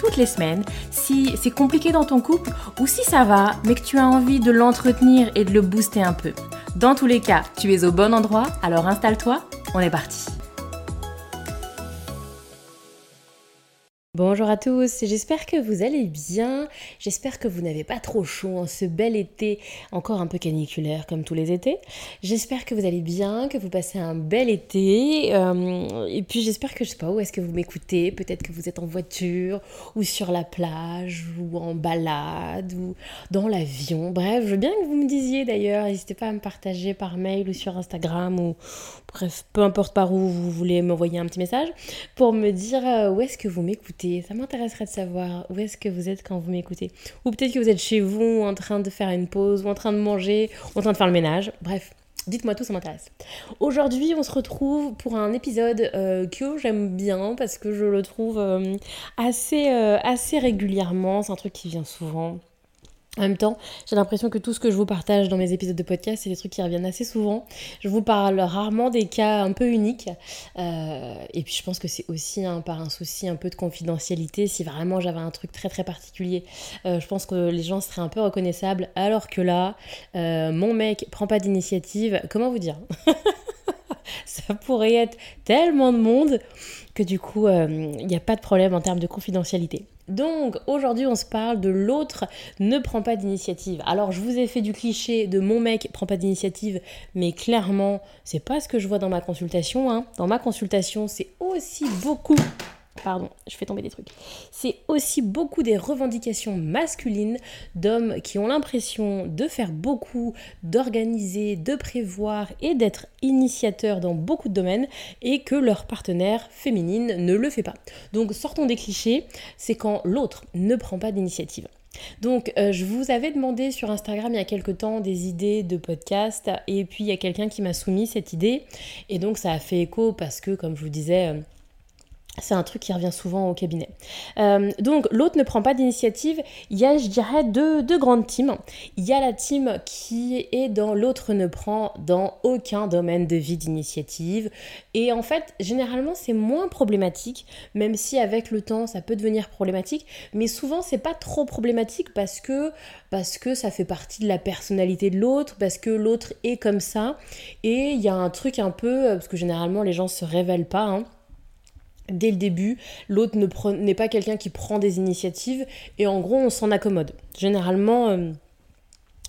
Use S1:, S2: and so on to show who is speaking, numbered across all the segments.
S1: toutes les semaines si c'est compliqué dans ton couple ou si ça va, mais que tu as envie de l'entretenir et de le booster un peu. Dans tous les cas, tu es au bon endroit, alors installe-toi, on est parti. Bonjour à tous, j'espère que vous allez bien, j'espère que vous n'avez pas trop chaud en ce bel été, encore un peu caniculaire comme tous les étés. J'espère que vous allez bien, que vous passez un bel été, euh, et puis j'espère que je sais pas où est-ce que vous m'écoutez, peut-être que vous êtes en voiture, ou sur la plage, ou en balade, ou dans l'avion, bref, je veux bien que vous me disiez d'ailleurs, n'hésitez pas à me partager par mail ou sur Instagram, ou bref, peu importe par où vous voulez m'envoyer un petit message, pour me dire euh, où est-ce que vous m'écoutez ça m'intéresserait de savoir où est-ce que vous êtes quand vous m'écoutez. Ou peut-être que vous êtes chez vous en train de faire une pause, ou en train de manger, ou en train de faire le ménage. Bref, Dites-moi tout, ça m'intéresse. Aujourd'hui, on se retrouve pour un épisode euh, que j'aime bien parce que je le trouve euh, assez, euh, assez régulièrement. C'est un truc qui vient souvent. En même temps, j'ai l'impression que tout ce que je vous partage dans mes épisodes de podcast, c'est des trucs qui reviennent assez souvent. Je vous parle rarement des cas un peu uniques. Euh, et puis je pense que c'est aussi par un souci un peu de confidentialité. Si vraiment j'avais un truc très très particulier, euh, je pense que les gens seraient un peu reconnaissables. Alors que là, euh, mon mec prend pas d'initiative. Comment vous dire? Ça pourrait être tellement de monde que du coup, il n'y a pas de problème en termes de confidentialité. Donc aujourd'hui on se parle de l'autre ne prend pas d'initiative. Alors je vous ai fait du cliché de mon mec prend pas d'initiative, mais clairement c'est pas ce que je vois dans ma consultation. Hein. Dans ma consultation c'est aussi beaucoup Pardon, je fais tomber des trucs. C'est aussi beaucoup des revendications masculines d'hommes qui ont l'impression de faire beaucoup, d'organiser, de prévoir et d'être initiateurs dans beaucoup de domaines et que leur partenaire féminine ne le fait pas. Donc sortons des clichés, c'est quand l'autre ne prend pas d'initiative. Donc, euh, je vous avais demandé sur Instagram il y a quelques temps des idées de podcast et puis il y a quelqu'un qui m'a soumis cette idée et donc ça a fait écho parce que, comme je vous disais, euh, c'est un truc qui revient souvent au cabinet. Euh, donc l'autre ne prend pas d'initiative. Il y a, je dirais, deux, deux, grandes teams. Il y a la team qui est dans l'autre ne prend dans aucun domaine de vie d'initiative. Et en fait, généralement, c'est moins problématique, même si avec le temps, ça peut devenir problématique. Mais souvent, c'est pas trop problématique parce que, parce que ça fait partie de la personnalité de l'autre, parce que l'autre est comme ça. Et il y a un truc un peu, parce que généralement, les gens se révèlent pas. Hein, dès le début, l'autre n'est pas quelqu'un qui prend des initiatives et en gros on s'en accommode. Généralement, euh,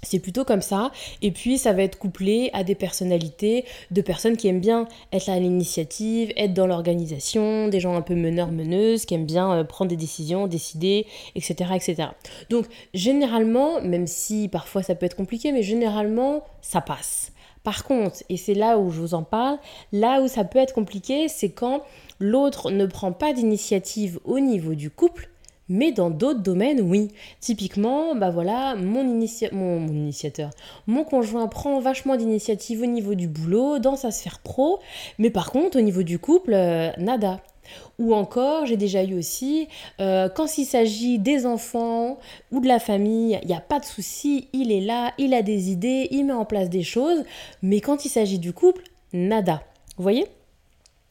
S1: c'est plutôt comme ça. Et puis ça va être couplé à des personnalités, de personnes qui aiment bien être à l'initiative, être dans l'organisation, des gens un peu meneurs-meneuses, qui aiment bien euh, prendre des décisions, décider, etc., etc. Donc généralement, même si parfois ça peut être compliqué, mais généralement ça passe. Par contre, et c'est là où je vous en parle, là où ça peut être compliqué, c'est quand l'autre ne prend pas d'initiative au niveau du couple, mais dans d'autres domaines, oui. Typiquement, bah voilà, mon, initiateur, mon conjoint prend vachement d'initiative au niveau du boulot, dans sa sphère pro, mais par contre, au niveau du couple, euh, nada. Ou encore, j'ai déjà eu aussi, euh, quand il s'agit des enfants ou de la famille, il n'y a pas de souci, il est là, il a des idées, il met en place des choses, mais quand il s'agit du couple, nada. Vous voyez?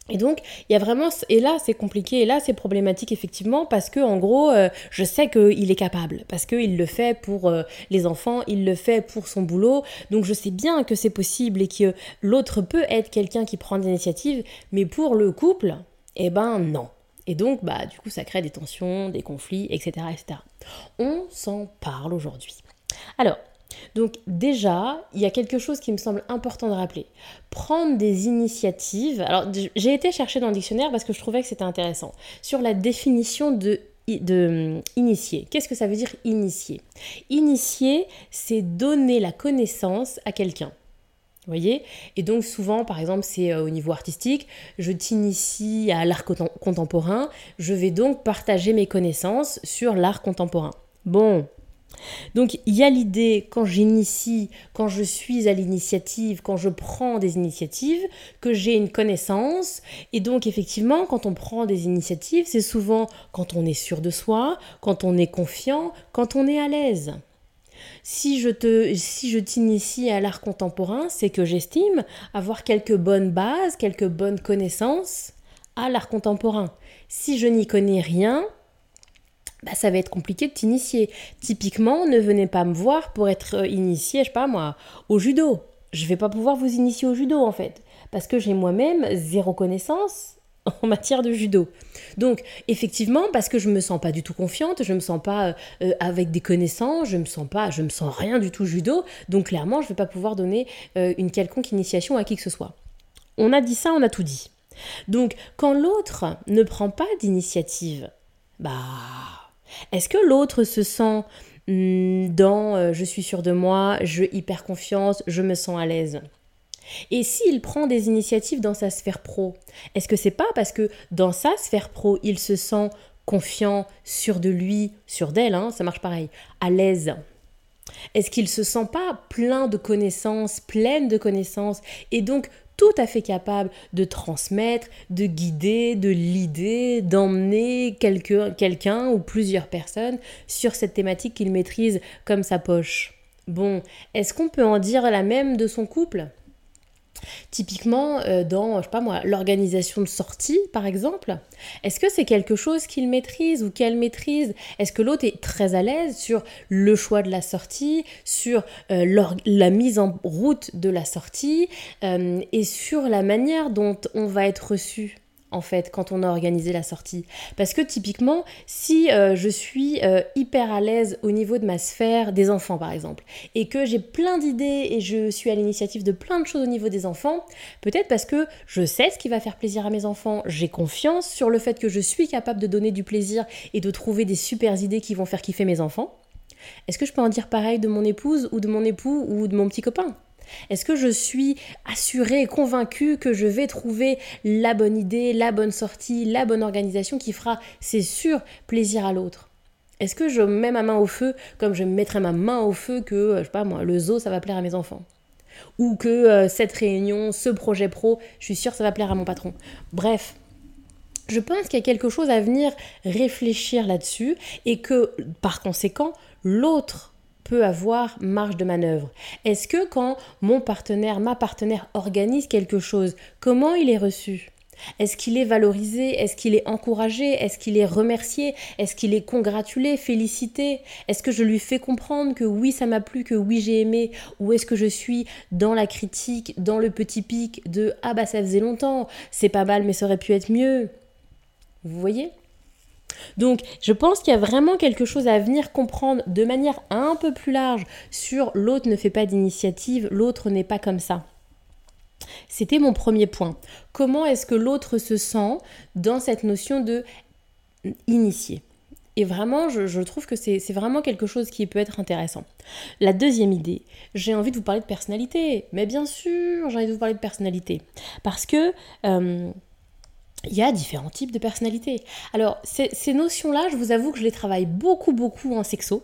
S1: Et donc, il y a vraiment, et là c'est compliqué, et là c'est problématique effectivement, parce que en gros, euh, je sais qu'il est capable, parce qu'il le fait pour euh, les enfants, il le fait pour son boulot, donc je sais bien que c'est possible et que l'autre peut être quelqu'un qui prend l'initiative, mais pour le couple, eh ben non. Et donc, bah, du coup, ça crée des tensions, des conflits, etc. On s'en parle aujourd'hui. Alors, donc déjà, il y a quelque chose qui me semble important de rappeler. Prendre des initiatives. Alors j'ai été chercher dans le dictionnaire parce que je trouvais que c'était intéressant. Sur la définition de, de initier. Qu'est-ce que ça veut dire initier? Initier, c'est donner la connaissance à quelqu'un. Voyez Et donc souvent, par exemple, c'est euh, au niveau artistique, je t'initie à l'art contemporain, je vais donc partager mes connaissances sur l'art contemporain. Bon. Donc il y a l'idée, quand j'initie, quand je suis à l'initiative, quand je prends des initiatives, que j'ai une connaissance. Et donc effectivement, quand on prend des initiatives, c'est souvent quand on est sûr de soi, quand on est confiant, quand on est à l'aise. Si je te, si je t'initie à l'art contemporain, c'est que j'estime avoir quelques bonnes bases, quelques bonnes connaissances à l'art contemporain. Si je n'y connais rien, bah, ça va être compliqué de t'initier. Typiquement, ne venez pas me voir pour être euh, initié, je sais pas moi, au judo. Je vais pas pouvoir vous initier au judo en fait, parce que j'ai moi-même zéro connaissance en matière de judo. Donc, effectivement, parce que je me sens pas du tout confiante, je me sens pas euh, euh, avec des connaissances, je me sens pas, je me sens rien du tout judo, donc clairement, je vais pas pouvoir donner euh, une quelconque initiation à qui que ce soit. On a dit ça, on a tout dit. Donc, quand l'autre ne prend pas d'initiative, bah, est-ce que l'autre se sent hmm, dans je suis sûr de moi, je hyper confiance, je me sens à l'aise? Et s'il prend des initiatives dans sa sphère pro, est-ce que c'est pas parce que dans sa sphère pro, il se sent confiant, sûr de lui, sûr d'elle, hein, ça marche pareil, à l'aise? Est-ce qu'il se sent pas plein de connaissances, pleine de connaissances, et donc tout à fait capable de transmettre, de guider, de l'idée, d'emmener quelqu'un ou plusieurs personnes sur cette thématique qu'il maîtrise comme sa poche? Bon, est-ce qu'on peut en dire la même de son couple? Typiquement, euh, dans, je sais pas moi, l'organisation de sortie, par exemple, est-ce que c'est quelque chose qu'il maîtrise ou qu'elle maîtrise? Est-ce que l'autre est très à l'aise sur le choix de la sortie, sur euh, la mise en route de la sortie euh, et sur la manière dont on va être reçu? En fait quand on a organisé la sortie. Parce que typiquement, si euh, je suis euh, hyper à l'aise au niveau de ma sphère des enfants par exemple, et que j'ai plein d'idées et je suis à l'initiative de plein de choses au niveau des enfants, peut-être parce que je sais ce qui va faire plaisir à mes enfants, j'ai confiance sur le fait que je suis capable de donner du plaisir et de trouver des super idées qui vont faire kiffer mes enfants. Est-ce que je peux en dire pareil de mon épouse ou de mon époux ou de mon petit copain? Est-ce que je suis assurée convaincue que je vais trouver la bonne idée, la bonne sortie, la bonne organisation qui fera, c'est sûr, plaisir à l'autre? Est-ce que je mets ma main au feu comme je mettrais ma main au feu que, euh, je sais pas moi, le zoo, ça va plaire à mes enfants? Ou que euh, cette réunion, ce projet pro, je suis sûre, ça va plaire à mon patron? Bref, je pense qu'il y a quelque chose à venir réfléchir là-dessus et que par conséquent, l'autre peut avoir marge de manœuvre. Est-ce que quand mon partenaire, ma partenaire organise quelque chose, comment il est reçu? Est-ce qu'il est valorisé? Est-ce qu'il est encouragé? Est-ce qu'il est remercié? Est-ce qu'il est congratulé, félicité? Est-ce que je lui fais comprendre que oui, ça m'a plu, que oui, j'ai aimé? Ou est-ce que je suis dans la critique, dans le petit pic de ah bah ça faisait longtemps, c'est pas mal mais ça aurait pu être mieux Vous voyez? Donc, je pense qu'il y a vraiment quelque chose à venir comprendre de manière un peu plus large sur l'autre ne fait pas d'initiative, l'autre n'est pas comme ça. C'était mon premier point. Comment est-ce que l'autre se sent dans cette notion de initier et vraiment, je, trouve que c'est vraiment quelque chose qui peut être intéressant. La deuxième idée, j'ai envie de vous parler de personnalité. Mais bien sûr, j'ai envie de vous parler de personnalité. Parce que euh, il y a différents types de personnalités. Alors, ces, notions-là, je vous avoue que je les travaille beaucoup, beaucoup en sexo.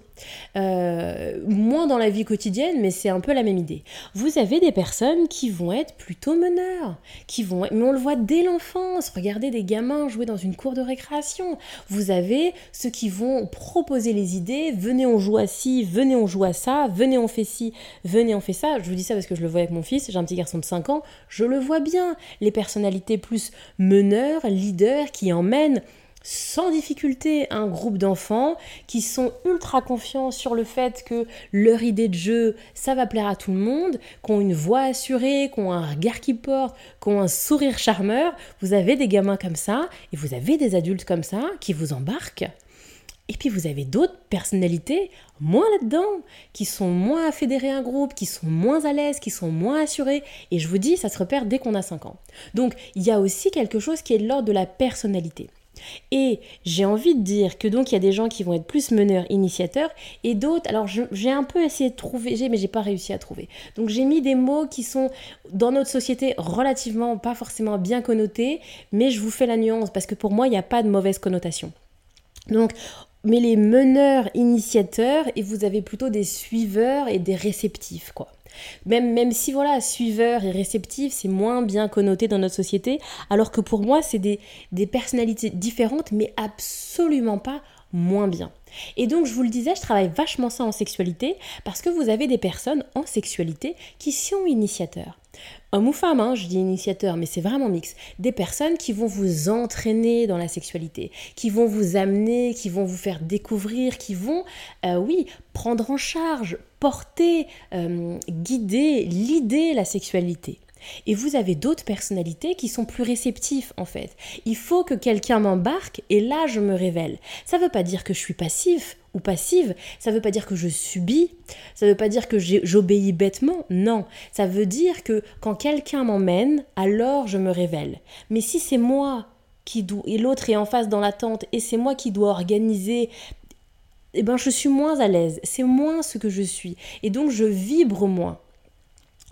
S1: Euh, moins dans la vie quotidienne, mais c'est un peu la même idée. Vous avez des personnes qui vont être plutôt meneurs, qui vont, mais on le voit dès l'enfance. Regardez des gamins jouer dans une cour de récréation. Vous avez ceux qui vont proposer les idées. Venez, on joue à ci, venez, on joue à ça, venez, on fait ci, venez, on fait ça. Je vous dis ça parce que je le vois avec mon fils. J'ai un petit garçon de 5 ans. Je le vois bien. Les personnalités plus meneurs, leaders, qui emmènent sans difficulté un groupe d'enfants qui sont ultra confiants sur le fait que leur idée de jeu, ça va plaire à tout le monde, qui ont une voix assurée, qui ont un regard qui porte, qui ont un sourire charmeur. Vous avez des gamins comme ça et vous avez des adultes comme ça qui vous embarquent. Et puis vous avez d'autres personnalités moins là-dedans, qui sont moins à fédérer un groupe, qui sont moins à l'aise, qui sont moins assurés. Et je vous dis, ça se repère dès qu'on a 5 ans. Donc il y a aussi quelque chose qui est de l'ordre de la personnalité. Et j'ai envie de dire que donc il y a des gens qui vont être plus meneurs, initiateurs, et d'autres, alors j'ai un peu essayé de trouver, mais j'ai pas réussi à trouver. Donc j'ai mis des mots qui sont dans notre société relativement pas forcément bien connotés, mais je vous fais la nuance parce que pour moi il n'y a pas de mauvaise connotation. Donc mais les meneurs initiateurs et vous avez plutôt des suiveurs et des réceptifs quoi. Même, même si voilà, suiveur et réceptif, c'est moins bien connoté dans notre société, alors que pour moi, c'est des, des personnalités différentes, mais absolument pas moins bien. Et donc, je vous le disais, je travaille vachement ça en sexualité parce que vous avez des personnes en sexualité qui sont initiateurs. Homme ou femme, hein, je dis initiateur, mais c'est vraiment mix. Des personnes qui vont vous entraîner dans la sexualité, qui vont vous amener, qui vont vous faire découvrir, qui vont, euh, oui, prendre en charge, porter, euh, guider, l'idée la sexualité. Et vous avez d'autres personnalités qui sont plus réceptifs en fait. Il faut que quelqu'un m'embarque et là je me révèle. Ça ne veut pas dire que je suis passif ou passive, ça ne veut pas dire que je subis, ça ne veut pas dire que j'obéis bêtement, non. Ça veut dire que quand quelqu'un m'emmène, alors je me révèle. Mais si c'est moi qui dois, et l'autre est en face dans l'attente, et c'est moi qui dois organiser eh ben je suis moins à l'aise, c'est moins ce que je suis, et donc je vibre moins.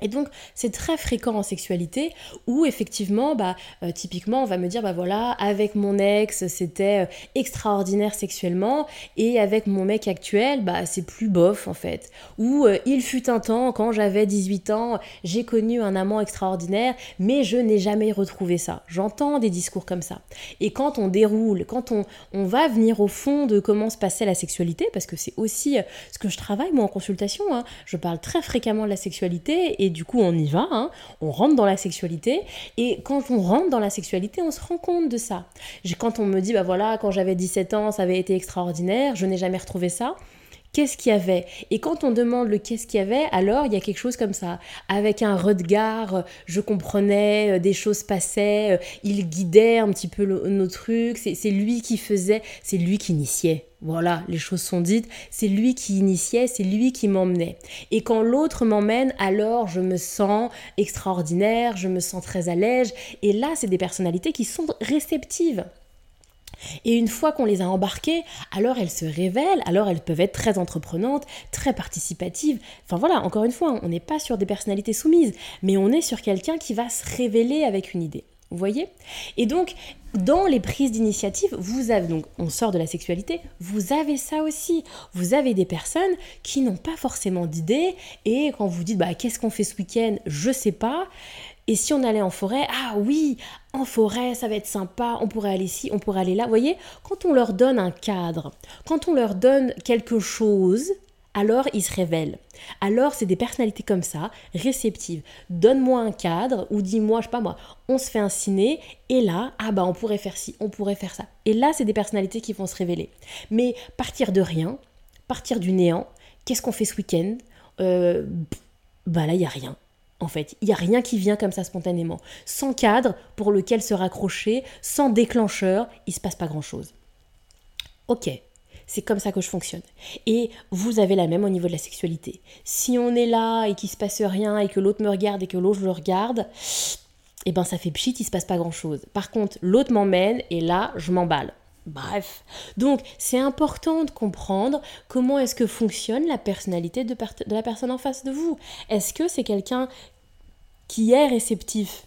S1: Et donc, c'est très fréquent en sexualité où effectivement, bah, euh, typiquement, on va me dire, bah voilà, avec mon ex, c'était euh, extraordinaire sexuellement, et avec mon mec actuel, bah c'est plus bof en fait. Ou euh, il fut un temps, quand j'avais 18 ans, j'ai connu un amant extraordinaire, mais je n'ai jamais retrouvé ça. J'entends des discours comme ça. Et quand on déroule, quand on, on va venir au fond de comment se passait la sexualité, parce que c'est aussi ce que je travaille moi en consultation, hein, je parle très fréquemment de la sexualité du coup on y va, hein. on rentre dans la sexualité et quand on rentre dans la sexualité on se rend compte de ça. Quand on me dit bah voilà quand j'avais 17 ans ça avait été extraordinaire, je n'ai jamais retrouvé ça, qu'est-ce qu'il y avait? Et quand on demande le qu'est-ce qu'il y avait, alors il y a quelque chose comme ça. Avec un regard, je comprenais, euh, des choses passaient, euh, il guidait un petit peu nos trucs, c'est lui qui faisait, c'est lui qui initiait. Voilà, les choses sont dites, c'est lui qui initiait, c'est lui qui m'emmenait. Et quand l'autre m'emmène, alors je me sens extraordinaire, je me sens très à. Et là, c'est des personnalités qui sont réceptives. Et une fois qu'on les a embarquées, alors elles se révèlent, alors elles peuvent être très entreprenantes, très participatives. Enfin voilà, encore une fois, on n'est pas sur des personnalités soumises, mais on est sur quelqu'un qui va se révéler avec une idée. Vous voyez? Et donc, dans les prises d'initiative, vous avez donc, on sort de la sexualité, vous avez ça aussi. Vous avez des personnes qui n'ont pas forcément d'idée et quand vous dites bah qu'est-ce qu'on fait ce week-end, je sais pas. Et si on allait en forêt, ah oui, en forêt, ça va être sympa, on pourrait aller ici, on pourrait aller là. Vous voyez, quand on leur donne un cadre, quand on leur donne quelque chose, alors ils se révèlent. Alors c'est des personnalités comme ça, réceptives. Donne-moi un cadre ou dis-moi, je sais pas moi, on se fait un ciné et là, ah bah on pourrait faire ci, on pourrait faire ça. Et là, c'est des personnalités qui vont se révéler. Mais partir de rien, partir du néant, qu'est-ce qu'on fait ce week-end? Euh, Bah là, il y a rien en fait. Il n'y a rien qui vient comme ça spontanément. Sans cadre pour lequel se raccrocher, sans déclencheur, il ne se passe pas grand-chose. Ok, c'est comme ça que je fonctionne. Et vous avez la même au niveau de la sexualité. Si on est là et qu'il se passe rien et que l'autre me regarde et que l'autre le regarde, eh ben ça fait pchit, il se passe pas grand-chose. Par contre, l'autre m'emmène et là, je m'emballe. Bref, donc c'est important de comprendre comment est-ce que fonctionne la personnalité de la personne en face de vous. Est-ce que c'est quelqu'un qui est réceptif?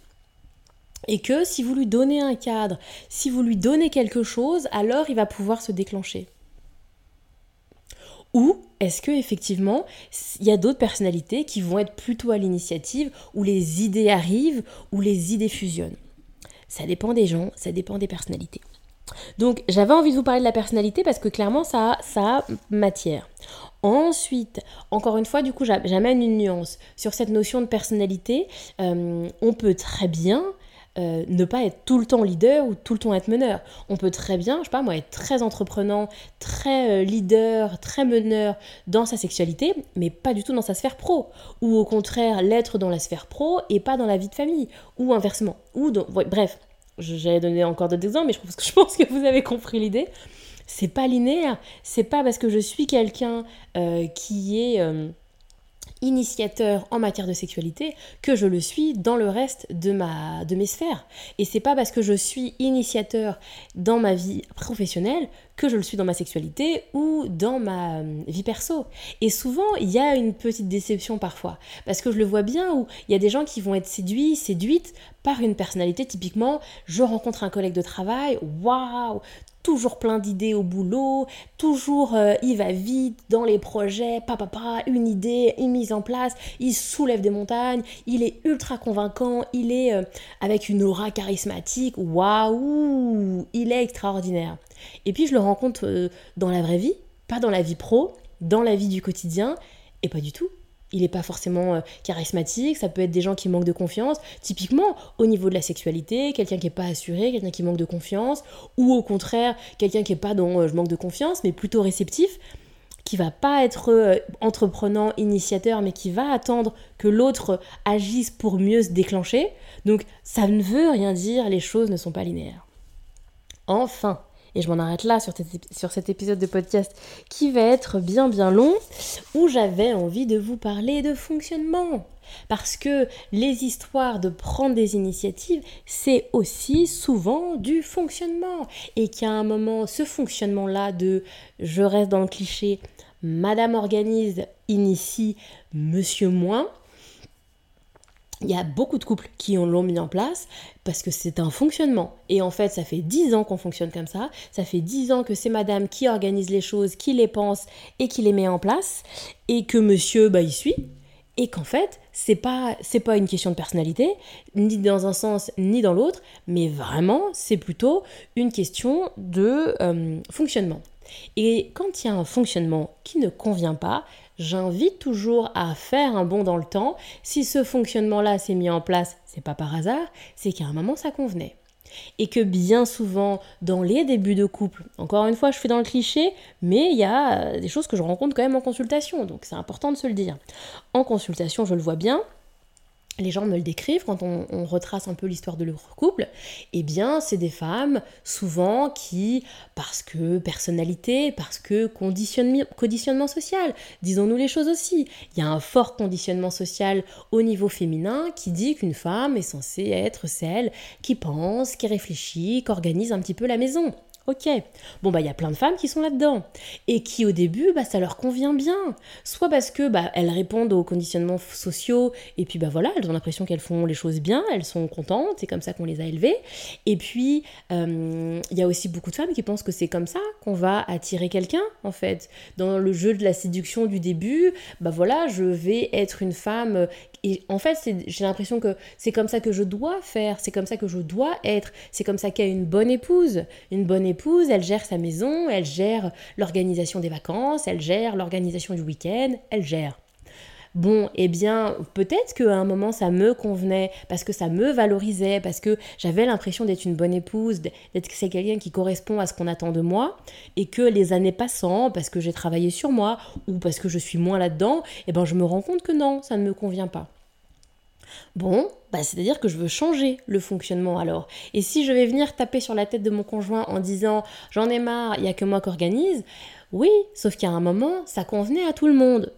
S1: Et que si vous lui donnez un cadre, si vous lui donnez quelque chose, alors il va pouvoir se déclencher. Ou est-ce que effectivement il y a d'autres personnalités qui vont être plutôt à l'initiative, où les idées arrivent, où les idées fusionnent? Ça dépend des gens, ça dépend des personnalités. Donc j'avais envie de vous parler de la personnalité parce que clairement ça matière. Ensuite, encore une fois, du coup, j'amène une nuance sur cette notion de personnalité. Euh, on peut très bien euh, ne pas être tout le temps leader ou tout le temps être meneur. On peut très bien, je sais pas moi, être très entreprenant, très euh, leader, très meneur dans sa sexualité, mais pas du tout dans sa sphère pro. Ou au contraire, l'être dans la sphère pro et pas dans la vie de famille. Ou inversement. Ou bref, J'allais donner encore d'autres exemples, mais je pense, que, vous avez compris l'idée. C'est pas linéaire. C'est pas parce que je suis quelqu'un euh, qui est. initiateur en matière de sexualité que je le suis dans le reste de, ma, de mes sphères. Et c'est pas parce que je suis initiateur dans ma vie professionnelle que je le suis dans ma sexualité ou dans ma euh, vie perso. Et souvent, il y a une petite déception parfois. Parce que je le vois bien où il y a des gens qui vont être séduits, séduites par une personnalité. Typiquement, je rencontre un collègue de travail, waouh, toujours plein d'idées au boulot, toujours euh, il va vite dans les projets, papa, papa, une idée, une mise en place, il soulève des montagnes, il est ultra convaincant, il est euh, avec une aura charismatique, waouh, il est extraordinaire. Et puis je le rencontre euh, dans la vraie vie, pas dans la vie pro, dans la vie du quotidien, et pas du tout il n'est pas forcément euh, charismatique, ça peut être des gens qui manquent de confiance, typiquement au niveau de la sexualité, quelqu'un qui n'est pas assuré, quelqu'un qui manque de confiance, ou au contraire, quelqu'un qui n'est pas dans euh, je manque de confiance, mais plutôt réceptif, qui va pas être euh, entreprenant, initiateur, mais qui va attendre que l'autre agisse pour mieux se déclencher. Donc ça ne veut rien dire, les choses ne sont pas linéaires. Enfin, et je m'en arrête là sur, cet épisode de podcast qui va être bien bien long, où j'avais envie de vous parler de fonctionnement. Parce que les histoires de prendre des initiatives, c'est aussi souvent du fonctionnement. Et qu'à un moment, ce fonctionnement-là de je reste dans le cliché, Madame organise, initie, Monsieur moins, il y a beaucoup de couples qui l'ont mis en place parce que c'est un fonctionnement. Et en fait, ça fait dix ans qu'on fonctionne comme ça. Ça fait dix ans que c'est madame qui organise les choses, qui les pense et qui les met en place. Et que monsieur, bah, il suit. Et qu'en fait, c'est pas, c'est pas une question de personnalité, ni dans un sens, ni dans l'autre, mais vraiment, c'est plutôt une question de euh, fonctionnement. Et quand il y a un fonctionnement qui ne convient pas, j'invite toujours à faire un bond dans le temps. Si ce fonctionnement-là s'est mis en place, c'est pas par hasard, c'est qu'à un moment ça convenait. Et que bien souvent, dans les débuts de couple, encore une fois, je suis dans le cliché, mais il y a euh, des choses que je rencontre quand même en consultation, donc c'est important de se le dire. En consultation, je le vois bien, les gens me le décrivent quand on, retrace un peu l'histoire de leur couple, eh bien, c'est des femmes souvent qui, parce que personnalité, parce que conditionnement, conditionnement social, disons-nous les choses aussi, il y a un fort conditionnement social au niveau féminin qui dit qu'une femme est censée être celle qui pense, qui réfléchit, qui organise un petit peu la maison. Ok. Bon, bah, il y a plein de femmes qui sont là-dedans. Et qui, au début, bah, ça leur convient bien. Soit parce que, bah, elles répondent aux conditionnements sociaux, et puis, bah, voilà, elles ont l'impression qu'elles font les choses bien, elles sont contentes, c'est comme ça qu'on les a élevées. Et puis, euh, il y a aussi beaucoup de femmes qui pensent que c'est comme ça qu'on va attirer quelqu'un, en fait. Dans le jeu de la séduction du début, bah, voilà, je vais être une femme. Et en fait, j'ai l'impression que c'est comme ça que je dois faire, c'est comme ça que je dois être, c'est comme ça a une bonne épouse. Une bonne épouse elle gère sa maison, elle gère l'organisation des vacances, elle gère l'organisation du week-end, elle gère. Bon, eh bien, peut-être qu'à un moment ça me convenait, parce que ça me valorisait, parce que j'avais l'impression d'être une bonne épouse, d'être c'est quelqu'un qui correspond à ce qu'on attend de moi, et que les années passant, parce que j'ai travaillé sur moi, ou parce que je suis moins là-dedans, eh ben je me rends compte que non, ça ne me convient pas. Bon, bah c'est-à-dire que je veux changer le fonctionnement alors. Et si je vais venir taper sur la tête de mon conjoint en disant j'en ai marre, il n'y a que moi qui organise, oui, sauf qu'à un moment, ça convenait à tout le monde.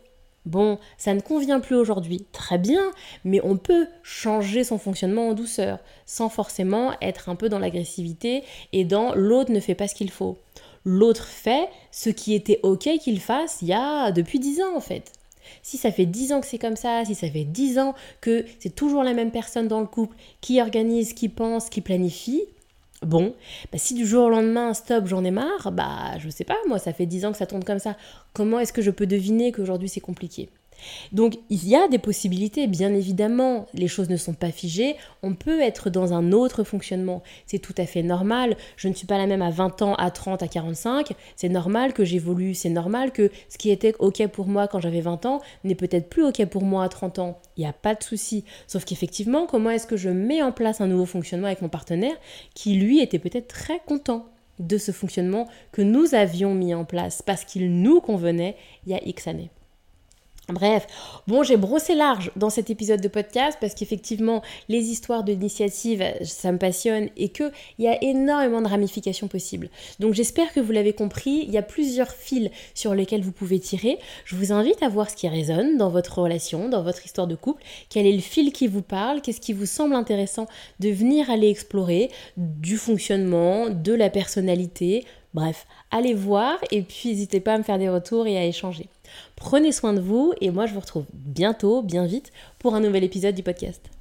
S1: Bon, ça ne convient plus aujourd'hui, très bien, mais on peut changer son fonctionnement en douceur, sans forcément être un peu dans l'agressivité et dans l'autre ne fait pas ce qu'il faut. L'autre fait ce qui était ok qu'il fasse il y a depuis dix ans en fait. Si ça fait 10 ans que c'est comme ça, si ça fait 10 ans que c'est toujours la même personne dans le couple qui organise, qui pense, qui planifie, bon, bah si du jour au lendemain, stop, j'en ai marre, bah je sais pas, moi ça fait 10 ans que ça tourne comme ça. Comment est-ce que je peux deviner qu'aujourd'hui c'est compliqué? Donc il y a des possibilités, bien évidemment, les choses ne sont pas figées, on peut être dans un autre fonctionnement, c'est tout à fait normal, je ne suis pas la même à 20 ans, à 30, à 45, c'est normal que j'évolue, c'est normal que ce qui était ok pour moi quand j'avais 20 ans n'est peut-être plus ok pour moi à 30 ans, il n'y a pas de souci, sauf qu'effectivement, comment est-ce que je mets en place un nouveau fonctionnement avec mon partenaire qui lui était peut-être très content de ce fonctionnement que nous avions mis en place parce qu'il nous convenait il y a X années. Bref, bon, j'ai brossé large dans cet épisode de podcast parce qu'effectivement, les histoires d'initiative, ça me passionne et qu'il y a énormément de ramifications possibles. Donc j'espère que vous l'avez compris, il y a plusieurs fils sur lesquels vous pouvez tirer. Je vous invite à voir ce qui résonne dans votre relation, dans votre histoire de couple, quel est le fil qui vous parle, qu'est-ce qui vous semble intéressant de venir aller explorer du fonctionnement, de la personnalité, Bref, allez voir et puis n'hésitez pas à me faire des retours et à échanger. Prenez soin de vous et moi je vous retrouve bientôt, bien vite, pour un nouvel épisode du podcast.